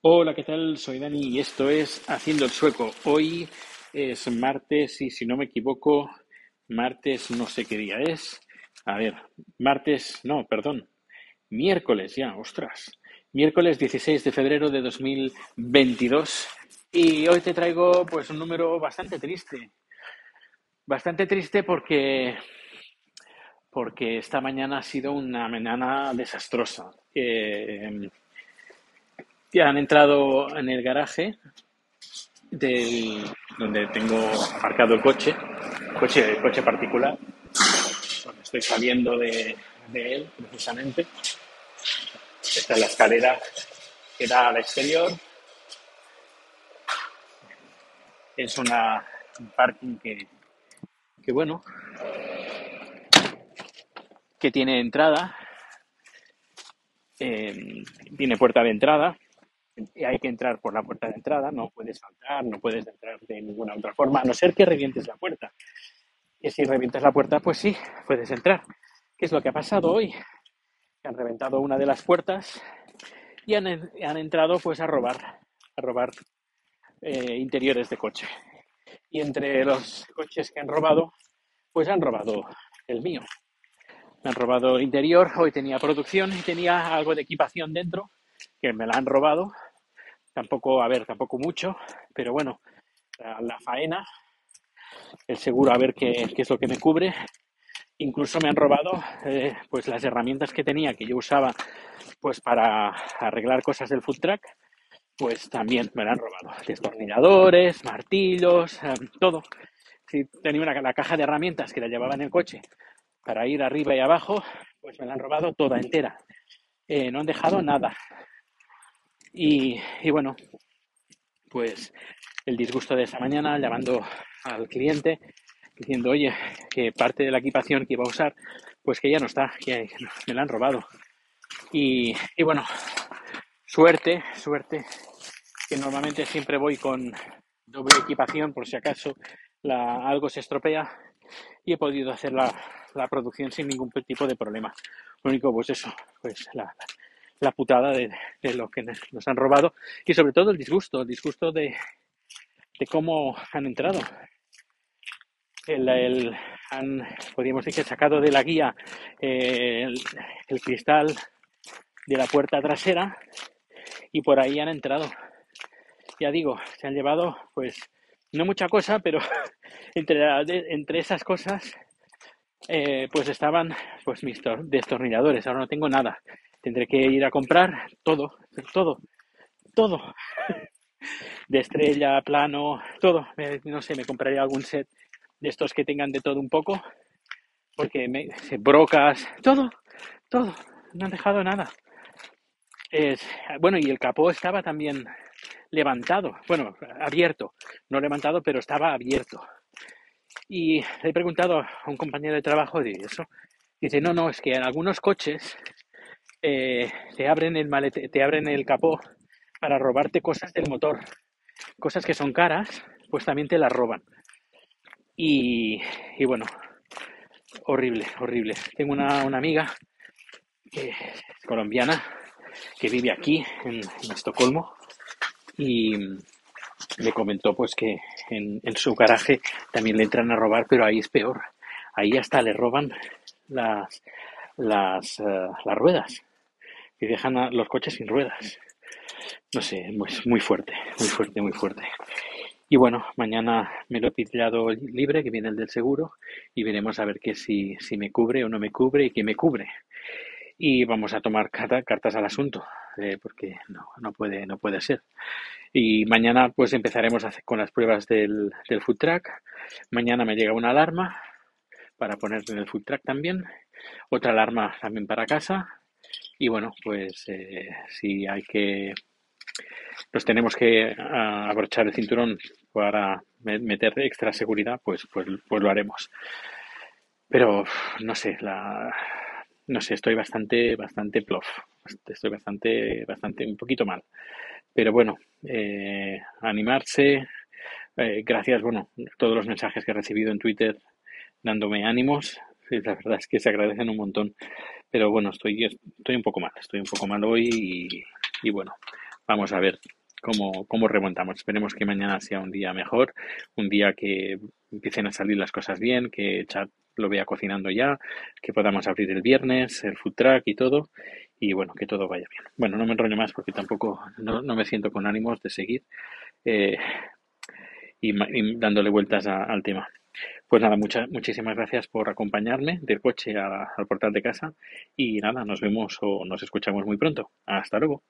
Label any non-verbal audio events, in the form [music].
Hola, ¿qué tal? Soy Dani y esto es Haciendo el Sueco. Hoy es martes y si no me equivoco, martes no sé qué día es. A ver, martes, no, perdón, miércoles ya, ostras. Miércoles 16 de febrero de 2022 y hoy te traigo pues un número bastante triste. Bastante triste porque porque esta mañana ha sido una mañana desastrosa. Eh, ya han entrado en el garaje del, donde tengo aparcado el coche, coche, coche particular, donde estoy saliendo de, él precisamente. Esta es la escalera que da al exterior. Es un parking que, que, bueno, que tiene entrada, eh, tiene puerta de entrada, hay que entrar por la puerta de entrada, no puedes saltar, no puedes entrar de ninguna otra forma, a no ser que revientes la puerta. Y si revientas la puerta, pues sí, puedes entrar. ¿Qué es lo que ha pasado hoy? Han reventado una de las puertas y han, han entrado pues a robar, a robar eh, interiores de coche. Y entre los coches que han robado, pues han robado el mío. Me han robado el interior, hoy tenía producción y tenía algo de equipación dentro que me la han robado Tampoco, a ver, tampoco mucho, pero bueno, la, faena, el seguro a ver qué, qué, es lo que me cubre. Incluso me han robado eh, pues las herramientas que tenía, que yo usaba pues para arreglar cosas del food track, pues también me la han robado. Destornilladores, martillos, eh, todo. Si tenía una, la caja de herramientas que la llevaba en el coche para ir arriba y abajo, pues me la han robado toda entera. Eh, no han dejado nada. Y, bueno, pues el disgusto de esa mañana llamando al cliente diciendo, oye, que parte de la equipación que iba a usar, pues que ya no está, que me la han robado. Y, bueno, suerte, suerte, que normalmente siempre voy con doble equipación por si acaso algo se estropea y he podido hacer la, la, producción sin ningún tipo de problema. Lo único, pues eso, pues la, la putada de, de, lo que nos han robado y sobre todo el disgusto, el disgusto de, de cómo han entrado. El, han, podríamos decir, sacado de la guía eh, el, cristal de la puerta trasera y por ahí han entrado. Ya digo, se han llevado, pues, no mucha cosa, pero [laughs] entre, entre esas cosas, eh, pues estaban pues mis destornilladores. Ahora no tengo nada. Tendré que ir a comprar todo, todo, todo. De estrella, plano, todo. No sé, me compraré algún set de estos que tengan de todo un poco. Porque me, brocas, todo, todo. No han dejado nada. Es, bueno, y el capó estaba también levantado, bueno, abierto, no levantado, pero estaba abierto. Y le he preguntado a un compañero de trabajo de eso. Dice, no, no, es que en algunos coches eh, te, abren el malete, te abren el capó para robarte cosas del motor. Cosas que son caras, pues también te las roban. Y, y bueno, horrible, horrible. Tengo una, una amiga colombiana que vive aquí en, Estocolmo y me comentó pues que en, su garaje también le entran a robar, pero ahí es peor. Ahí hasta le roban las, las, uh, las ruedas y dejan a los coches sin ruedas. No sé, muy, muy fuerte, muy fuerte, muy fuerte. Y bueno, mañana me lo he pillado libre, que viene el del seguro, y veremos a ver qué si, si me cubre o no me cubre y qué me cubre. Y vamos a tomar carta, cartas al asunto, eh, porque no, no, puede, no puede ser. Y mañana pues empezaremos con las pruebas del, del food track. Mañana me llega una alarma para poner en el food track también. Otra alarma también para casa y bueno, pues eh, si hay que, nos tenemos que uh, abrochar el cinturón para meter extra seguridad, pues, pues, pues lo haremos. Pero no sé, la, no sé, estoy bastante, bastante plof, estoy bastante, bastante, un poquito mal. Pero bueno, eh, animarse, eh, gracias, bueno, todos los mensajes que he recibido en Twitter dándome ánimos, [laughs] la verdad es que se agradecen un montón. Pero bueno, estoy, estoy un poco mal, estoy un poco mal hoy y, y bueno, vamos a ver cómo, cómo remontamos. Esperemos que mañana sea un día mejor, un día que empiecen a salir las cosas bien, que Chat lo vea cocinando ya, que podamos abrir el viernes, el food truck y todo, y bueno, que todo vaya bien. Bueno, no me enrollo más porque tampoco no, me siento con ánimos de seguir eh, y, dándole vueltas al tema. Pues nada, muchas, muchísimas gracias por acompañarme del coche al portal de casa y nada, nos vemos o nos escuchamos muy pronto. Hasta luego.